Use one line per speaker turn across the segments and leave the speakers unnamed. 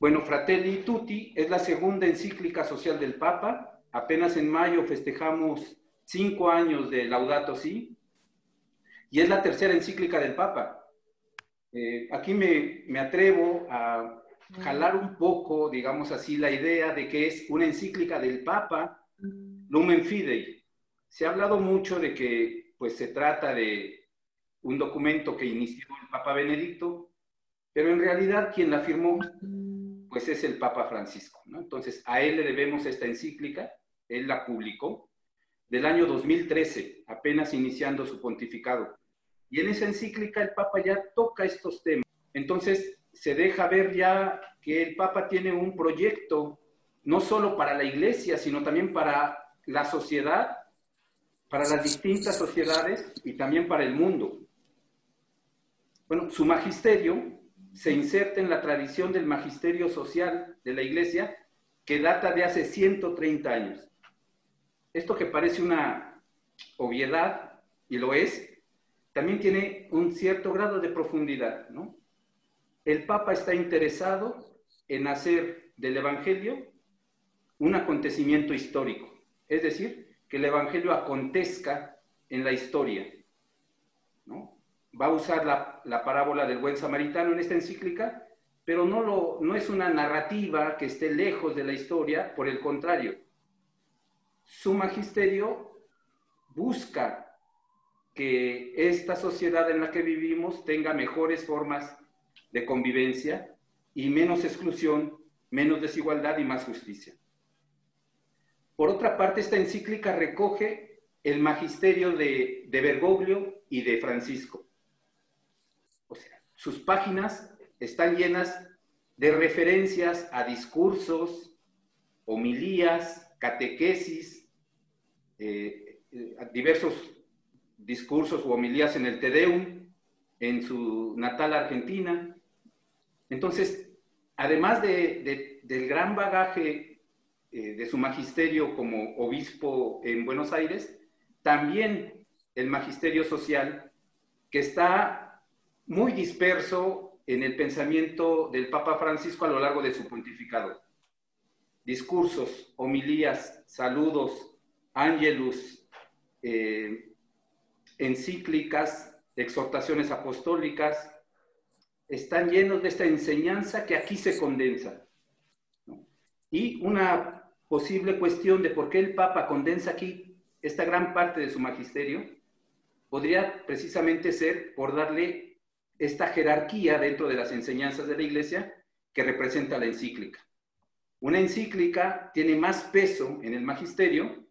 Bueno, Fratelli Tutti es la segunda encíclica social del Papa. Apenas en mayo festejamos cinco años de Laudato Si. Y es la tercera encíclica del Papa. Eh, aquí me, me atrevo a jalar un poco, digamos así, la idea de que es una encíclica del Papa, Lumen Fidei. Se ha hablado mucho de que pues, se trata de un documento que inició el Papa Benedicto, pero en realidad quien la firmó pues es el Papa Francisco. Entonces, a él le debemos esta encíclica, él la publicó del año 2013, apenas iniciando su pontificado. Y en esa encíclica el Papa ya toca estos temas. Entonces, se deja ver ya que el Papa tiene un proyecto, no solo para la iglesia, sino también para la sociedad, para las distintas sociedades y también para el mundo. Bueno, su magisterio se inserta en la tradición del magisterio social de la Iglesia que data de hace 130 años. Esto que parece una obviedad, y lo es, también tiene un cierto grado de profundidad, ¿no? El Papa está interesado en hacer del Evangelio un acontecimiento histórico, es decir, que el Evangelio acontezca en la historia, ¿no? Va a usar la, parábola del buen samaritano en esta encíclica, pero no, lo, es una narrativa que esté lejos de la historia, por el contrario, su magisterio busca que esta sociedad en la que vivimos tenga mejores formas de convivencia y menos exclusión, menos desigualdad y más justicia. Por otra parte, esta encíclica recoge el magisterio de, de Bergoglio y de Francisco. Sus páginas están llenas de referencias a discursos, homilías, catequesis, eh, diversos discursos o homilías en el Tedeum, en su natal Argentina. Entonces, además del gran bagaje eh, de su magisterio como obispo en Buenos Aires, también el magisterio social que está muy disperso en el pensamiento del Papa Francisco a lo largo de su pontificado. Discursos, homilías, saludos, ángelus, eh, encíclicas, exhortaciones apostólicas, están llenos de esta enseñanza que aquí se condensa. Y una posible cuestión de por qué el Papa condensa aquí esta gran parte de su magisterio podría precisamente ser por darle esta jerarquía dentro de las enseñanzas de la Iglesia que representa la encíclica. Una encíclica tiene más peso en el magisterio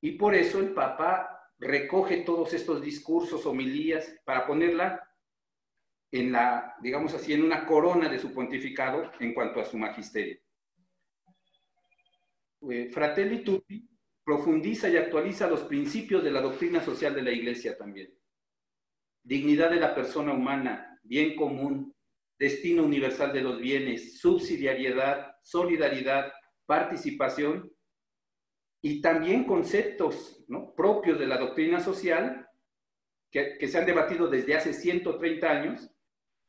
y por eso el Papa recoge todos estos discursos, homilías, para ponerla en la, digamos así, en una corona de su pontificado en cuanto a su magisterio. Eh, Fratelli Tutti profundiza y actualiza los principios de la doctrina social de la Iglesia también dignidad de la persona humana, bien común, destino universal de los bienes, subsidiariedad, solidaridad, participación y también conceptos propios de la doctrina social que, que se han debatido desde hace 130 años,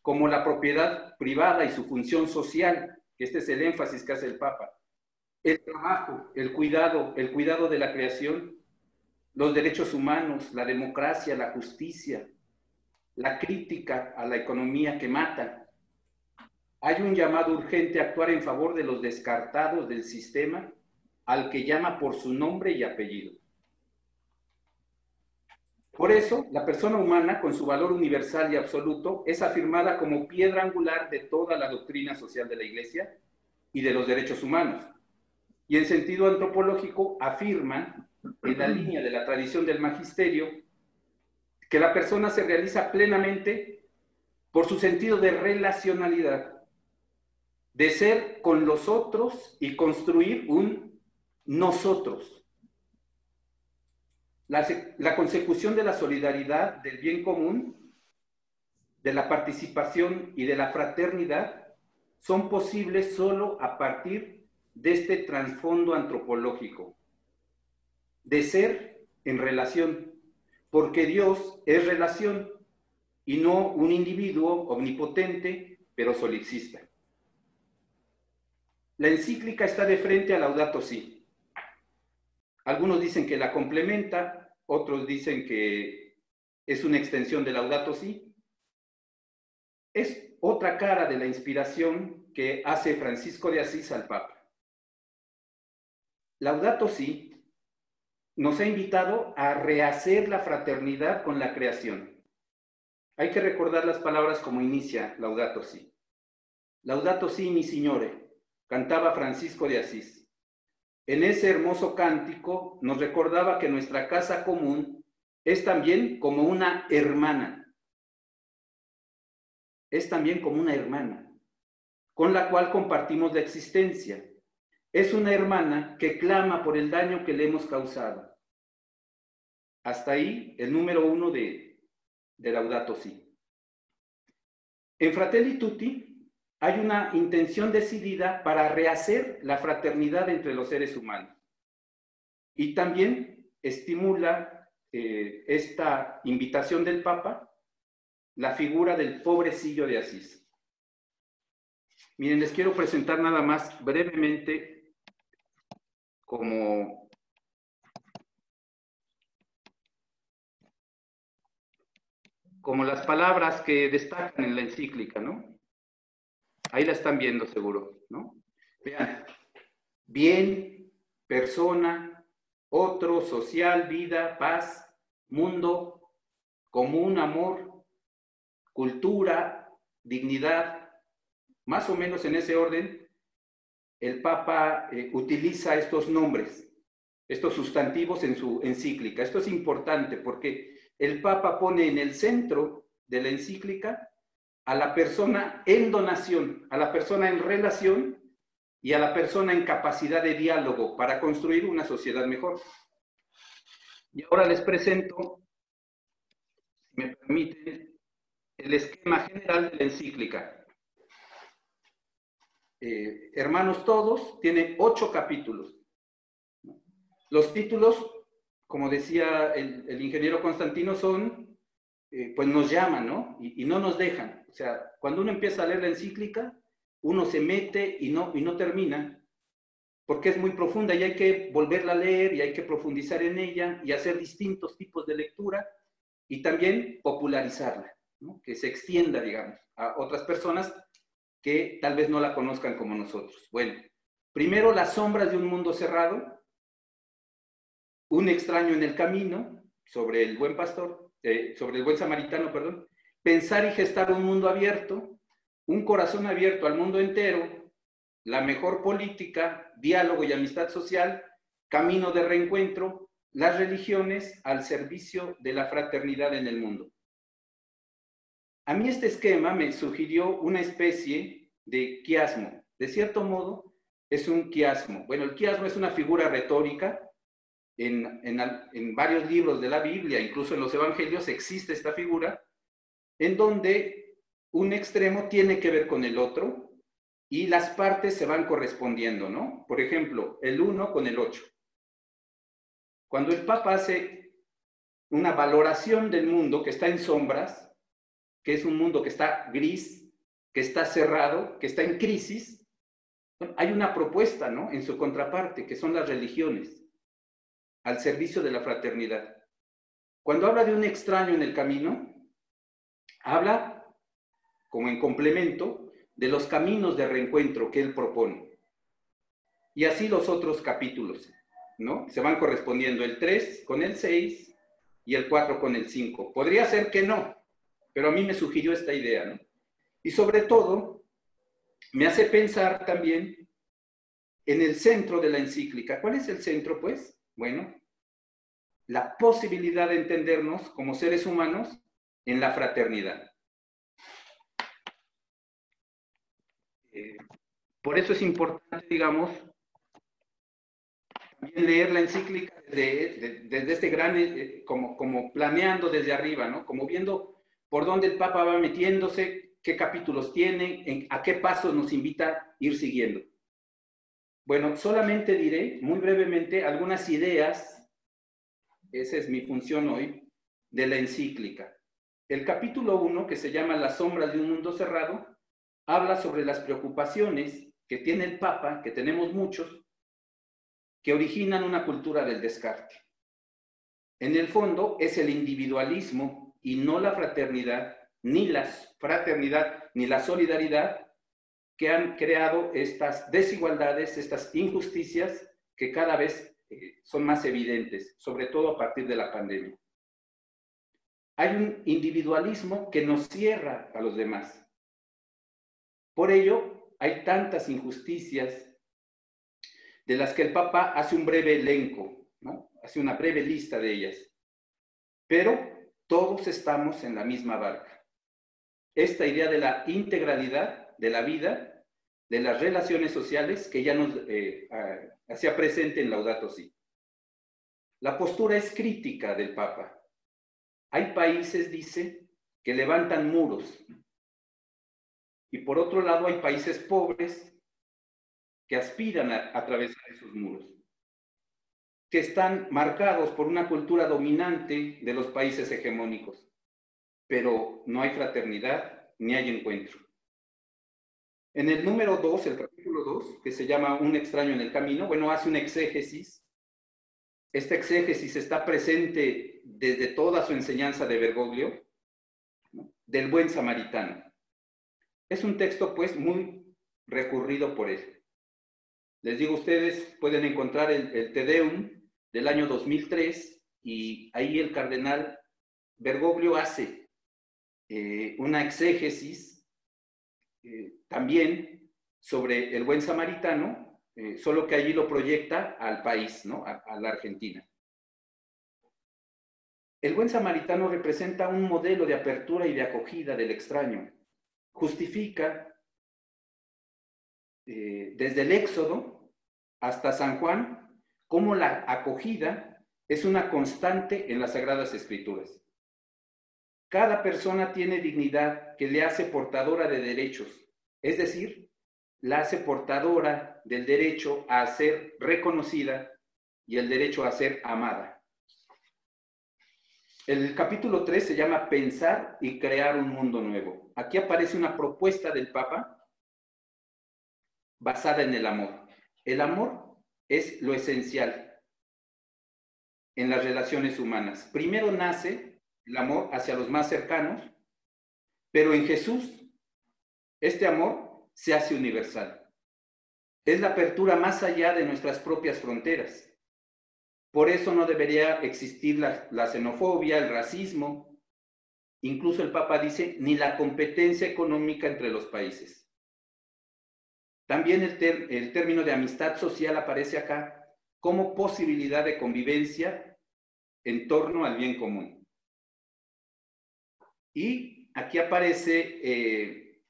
como la propiedad privada y su función social, que este es el énfasis que hace el Papa, el trabajo, el cuidado, el cuidado de la creación, los derechos humanos, la democracia, la justicia, la crítica a la economía que mata. Hay un llamado urgente a actuar en favor de los descartados del sistema al que llama por su nombre y apellido. Por eso, la persona humana, con su valor universal y absoluto, es afirmada como piedra angular de toda la doctrina social de la Iglesia y de los derechos humanos. Y en sentido antropológico, afirma, en la línea de la tradición del magisterio, que la persona se realiza plenamente por su sentido de relacionalidad, de ser con los otros y construir un nosotros. La, la, consecución de la solidaridad, del bien común, de la participación y de la fraternidad son posibles solo a partir de este trasfondo antropológico, de ser en relación porque Dios es relación y no un individuo omnipotente, pero solipsista. la encíclica está de frente a Laudato Si. Algunos dicen que la complementa, otros dicen que es una extensión de Laudato Si. Es otra cara de la inspiración que hace Francisco de Asís al Papa. Laudato Si nos ha invitado a rehacer la fraternidad con la creación. Hay que recordar las palabras como inicia Laudato Si. Laudato Si, mi Signore, cantaba Francisco de Asís. En ese hermoso cántico nos recordaba que nuestra casa común es también como una hermana. Es también como una hermana, con la cual compartimos la existencia es una hermana que clama por el daño que le hemos causado. Hasta ahí el número uno de, de Laudato Si. En Fratelli Tutti hay una intención decidida para rehacer la fraternidad entre los seres humanos. Y también estimula eh, esta invitación del Papa la figura del pobrecillo de Asís. Miren, les quiero presentar nada más brevemente como como las palabras que destacan en la encíclica, ¿no? Ahí la están viendo seguro, ¿no? Vean, bien, persona, otro, social, vida, paz, mundo, común, amor, cultura, dignidad, más o menos en ese orden, el Papa eh, utiliza estos nombres, estos sustantivos en su encíclica. Esto es importante porque el Papa pone en el centro de la encíclica a la persona en donación, a la persona en relación y a la persona en capacidad de diálogo para construir una sociedad mejor. Y ahora les presento, si me permiten, el esquema general de la encíclica. Eh, Hermanos Todos, tiene ocho capítulos. Los títulos, como decía el, ingeniero Constantino, son, eh, pues nos llaman, ¿no? Y, no nos dejan. O sea, cuando uno empieza a leer la encíclica, uno se mete y no, y no termina, porque es muy profunda y hay que volverla a leer y hay que profundizar en ella y hacer distintos tipos de lectura y también popularizarla, ¿no? que se extienda, digamos, a otras personas que tal vez no la conozcan como nosotros. Bueno, primero las sombras de un mundo cerrado, un extraño en el camino, sobre el buen pastor, eh, sobre el buen samaritano, perdón, pensar y gestar un mundo abierto, un corazón abierto al mundo entero, la mejor política, diálogo y amistad social, camino de reencuentro, las religiones al servicio de la fraternidad en el mundo. A mí este esquema me sugirió una especie de quiasmo. De cierto modo, es un quiasmo. Bueno, el quiasmo es una figura retórica. En, en, varios libros de la Biblia, incluso en los Evangelios, existe esta figura, en donde un extremo tiene que ver con el otro y las partes se van correspondiendo, ¿no? Por ejemplo, el 1 con el 8. Cuando el Papa hace una valoración del mundo que está en sombras, que es un mundo que está gris, que está cerrado, que está en crisis, hay una propuesta, ¿no? En su contraparte, que son las religiones, al servicio de la fraternidad. Cuando habla de un extraño en el camino, habla, como en complemento, de los caminos de reencuentro que él propone. Y así los otros capítulos, ¿no? Se van correspondiendo el 3 con el 6 y el 4 con el 5. Podría ser que no, pero a mí me sugirió esta idea, ¿no? Y sobre todo, me hace pensar también en el centro de la encíclica. ¿Cuál es el centro, pues? Bueno, la posibilidad de entendernos como seres humanos en la fraternidad. Eh, por eso es importante, digamos, también leer la encíclica desde, este gran, eh, como, como planeando desde arriba, ¿no? Como viendo por dónde el Papa va metiéndose, qué capítulos tiene, a qué pasos nos invita a ir siguiendo. Bueno, solamente diré muy brevemente algunas ideas, esa es mi función hoy, de la encíclica. El capítulo 1, que se llama Las sombras de un mundo cerrado, habla sobre las preocupaciones que tiene el Papa, que tenemos muchos, que originan una cultura del descarte. En el fondo es el individualismo y no la fraternidad, ni la fraternidad, ni la solidaridad que han creado estas desigualdades, estas injusticias que cada vez eh, son más evidentes, sobre todo a partir de la pandemia. Hay un individualismo que nos cierra a los demás. Por ello, hay tantas injusticias de las que el Papa hace un breve elenco, ¿no? hace una breve lista de ellas. Pero todos estamos en la misma barca. Esta idea de la integralidad de la vida, de las relaciones sociales, que ya nos eh, hacía presente en Laudato Si. La postura es crítica del Papa. Hay países, dice, que levantan muros. Y por otro lado hay países pobres que aspiran a atravesar esos muros, que están marcados por una cultura dominante de los países hegemónicos, pero no hay fraternidad ni hay encuentro. En el número 2, el capítulo 2, que se llama Un extraño en el camino, bueno, hace un exégesis. Este exégesis está presente desde toda su enseñanza de Bergoglio, del buen samaritano. Es un texto, pues, muy recurrido por él. Les digo, ustedes pueden encontrar el, el Te Deum del año 2003 y ahí el cardenal Bergoglio hace eh, una exégesis eh, también sobre el buen samaritano, eh, solo que allí lo proyecta al país, ¿no? a, a la Argentina. El buen samaritano representa un modelo de apertura y de acogida del extraño. Justifica desde el Éxodo hasta San Juan, cómo la acogida es una constante en las Sagradas Escrituras. Cada persona tiene dignidad que le hace portadora de derechos, es decir, la hace portadora del derecho a ser reconocida y el derecho a ser amada. El capítulo 3 se llama Pensar y crear un mundo nuevo. Aquí aparece una propuesta del Papa basada en el amor. El amor es lo esencial en las relaciones humanas. Primero nace el amor hacia los más cercanos, pero en Jesús este amor se hace universal. Es la apertura más allá de nuestras propias fronteras. Por eso no debería existir la, xenofobia, el racismo. Incluso el Papa dice, ni la competencia económica entre los países. También el, término de amistad social aparece acá como posibilidad de convivencia en torno al bien común. Y aquí aparece eh,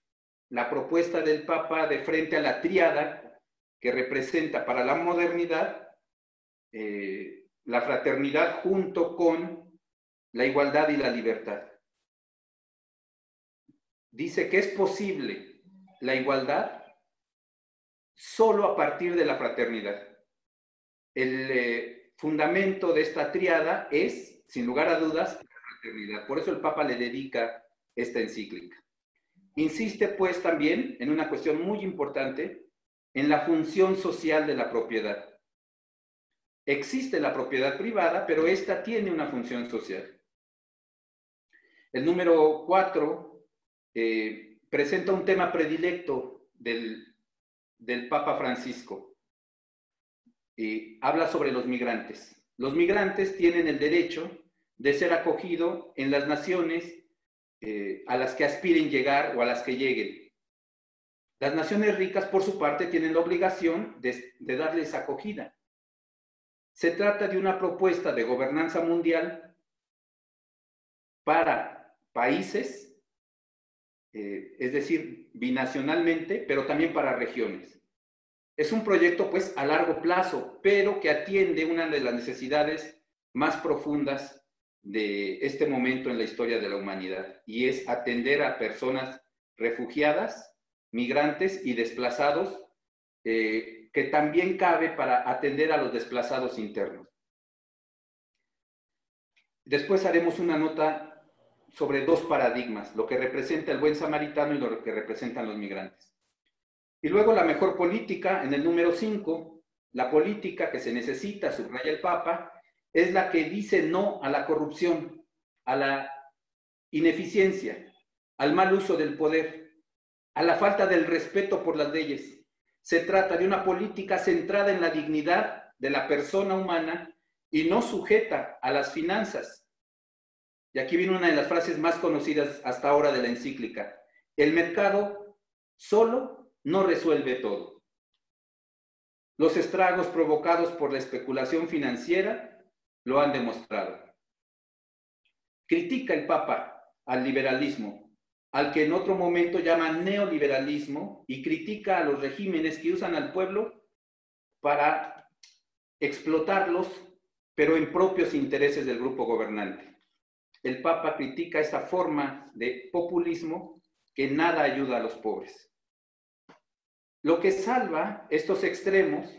la propuesta del Papa de frente a la triada que representa para la modernidad eh, la fraternidad junto con la igualdad y la libertad. Dice que es posible la igualdad solo a partir de la fraternidad. El eh, fundamento de esta triada es, sin lugar a dudas, la fraternidad. Por eso el Papa le dedica esta encíclica. Insiste pues también en una cuestión muy importante, en la función social de la propiedad. Existe la propiedad privada, pero esta tiene una función social. El número cuatro eh, presenta un tema predilecto del del Papa Francisco. y habla sobre los migrantes. Los migrantes tienen el derecho de ser acogidos en las naciones eh, a las que aspiren llegar o a las que lleguen. Las naciones ricas, por su parte, tienen la obligación de, darles acogida. Se trata de una propuesta de gobernanza mundial para países, eh, es decir, binacionalmente, pero también para regiones. Es un proyecto pues a largo plazo, pero que atiende una de las necesidades más profundas de este momento en la historia de la humanidad y es atender a personas refugiadas, migrantes y desplazados, eh, que también cabe para atender a los desplazados internos. Después haremos una nota sobre dos paradigmas, lo que representa el buen samaritano y lo que representan los migrantes. Y luego la mejor política, en el número 5, la política que se necesita, subraya el Papa, es la que dice no a la corrupción, a la ineficiencia, al mal uso del poder, a la falta del respeto por las leyes. Se trata de una política centrada en la dignidad de la persona humana y no sujeta a las finanzas. Y aquí viene una de las frases más conocidas hasta ahora de la encíclica. El mercado solo no resuelve todo. Los estragos provocados por la especulación financiera lo han demostrado. Critica el Papa al liberalismo, al que en otro momento llama neoliberalismo y critica a los regímenes que usan al pueblo para explotarlos, pero en propios intereses del grupo gobernante. El Papa critica esta forma de populismo que nada ayuda a los pobres. Lo que salva estos extremos,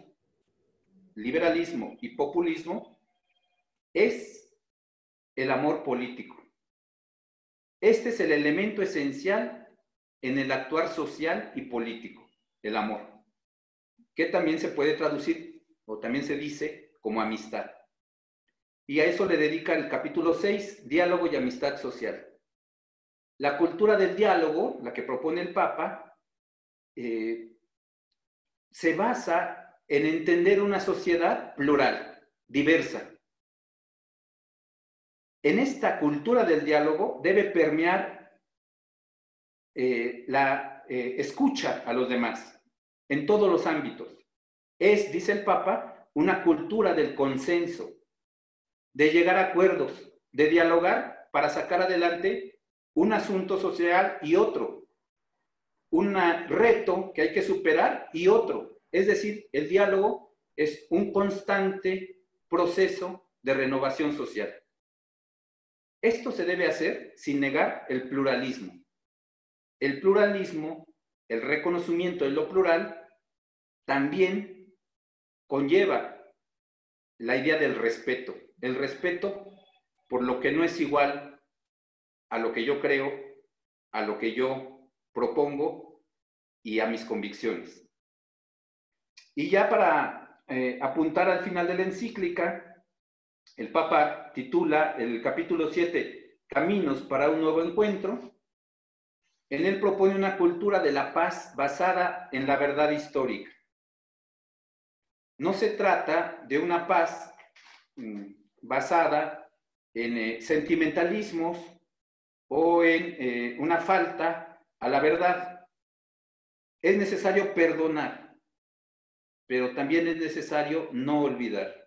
liberalismo y populismo, es el amor político. Este es el elemento esencial en el actuar social y político, el amor, que también se puede traducir o también se dice como amistad. Y a eso le dedica el capítulo 6, diálogo y amistad social. La cultura del diálogo, la que propone el Papa, eh, se basa en entender una sociedad plural, diversa, en esta cultura del diálogo debe permear eh, la eh, escucha a los demás en todos los ámbitos. Es, dice el Papa, una cultura del consenso, de llegar a acuerdos, de dialogar para sacar adelante un asunto social y otro, un reto que hay que superar y otro. Es decir, el diálogo es un constante proceso de renovación social. Esto se debe hacer sin negar el pluralismo. El pluralismo, el reconocimiento de lo plural, también conlleva la idea del respeto. El respeto por lo que no es igual a lo que yo creo, a lo que yo propongo y a mis convicciones. Y ya para eh, apuntar al final de la encíclica, el Papa titula el capítulo 7 Caminos para un nuevo encuentro. En él propone una cultura de la paz basada en la verdad histórica. No se trata de una paz mm, basada en eh, sentimentalismos o en eh, una falta a la verdad. Es necesario perdonar, pero también es necesario no olvidar.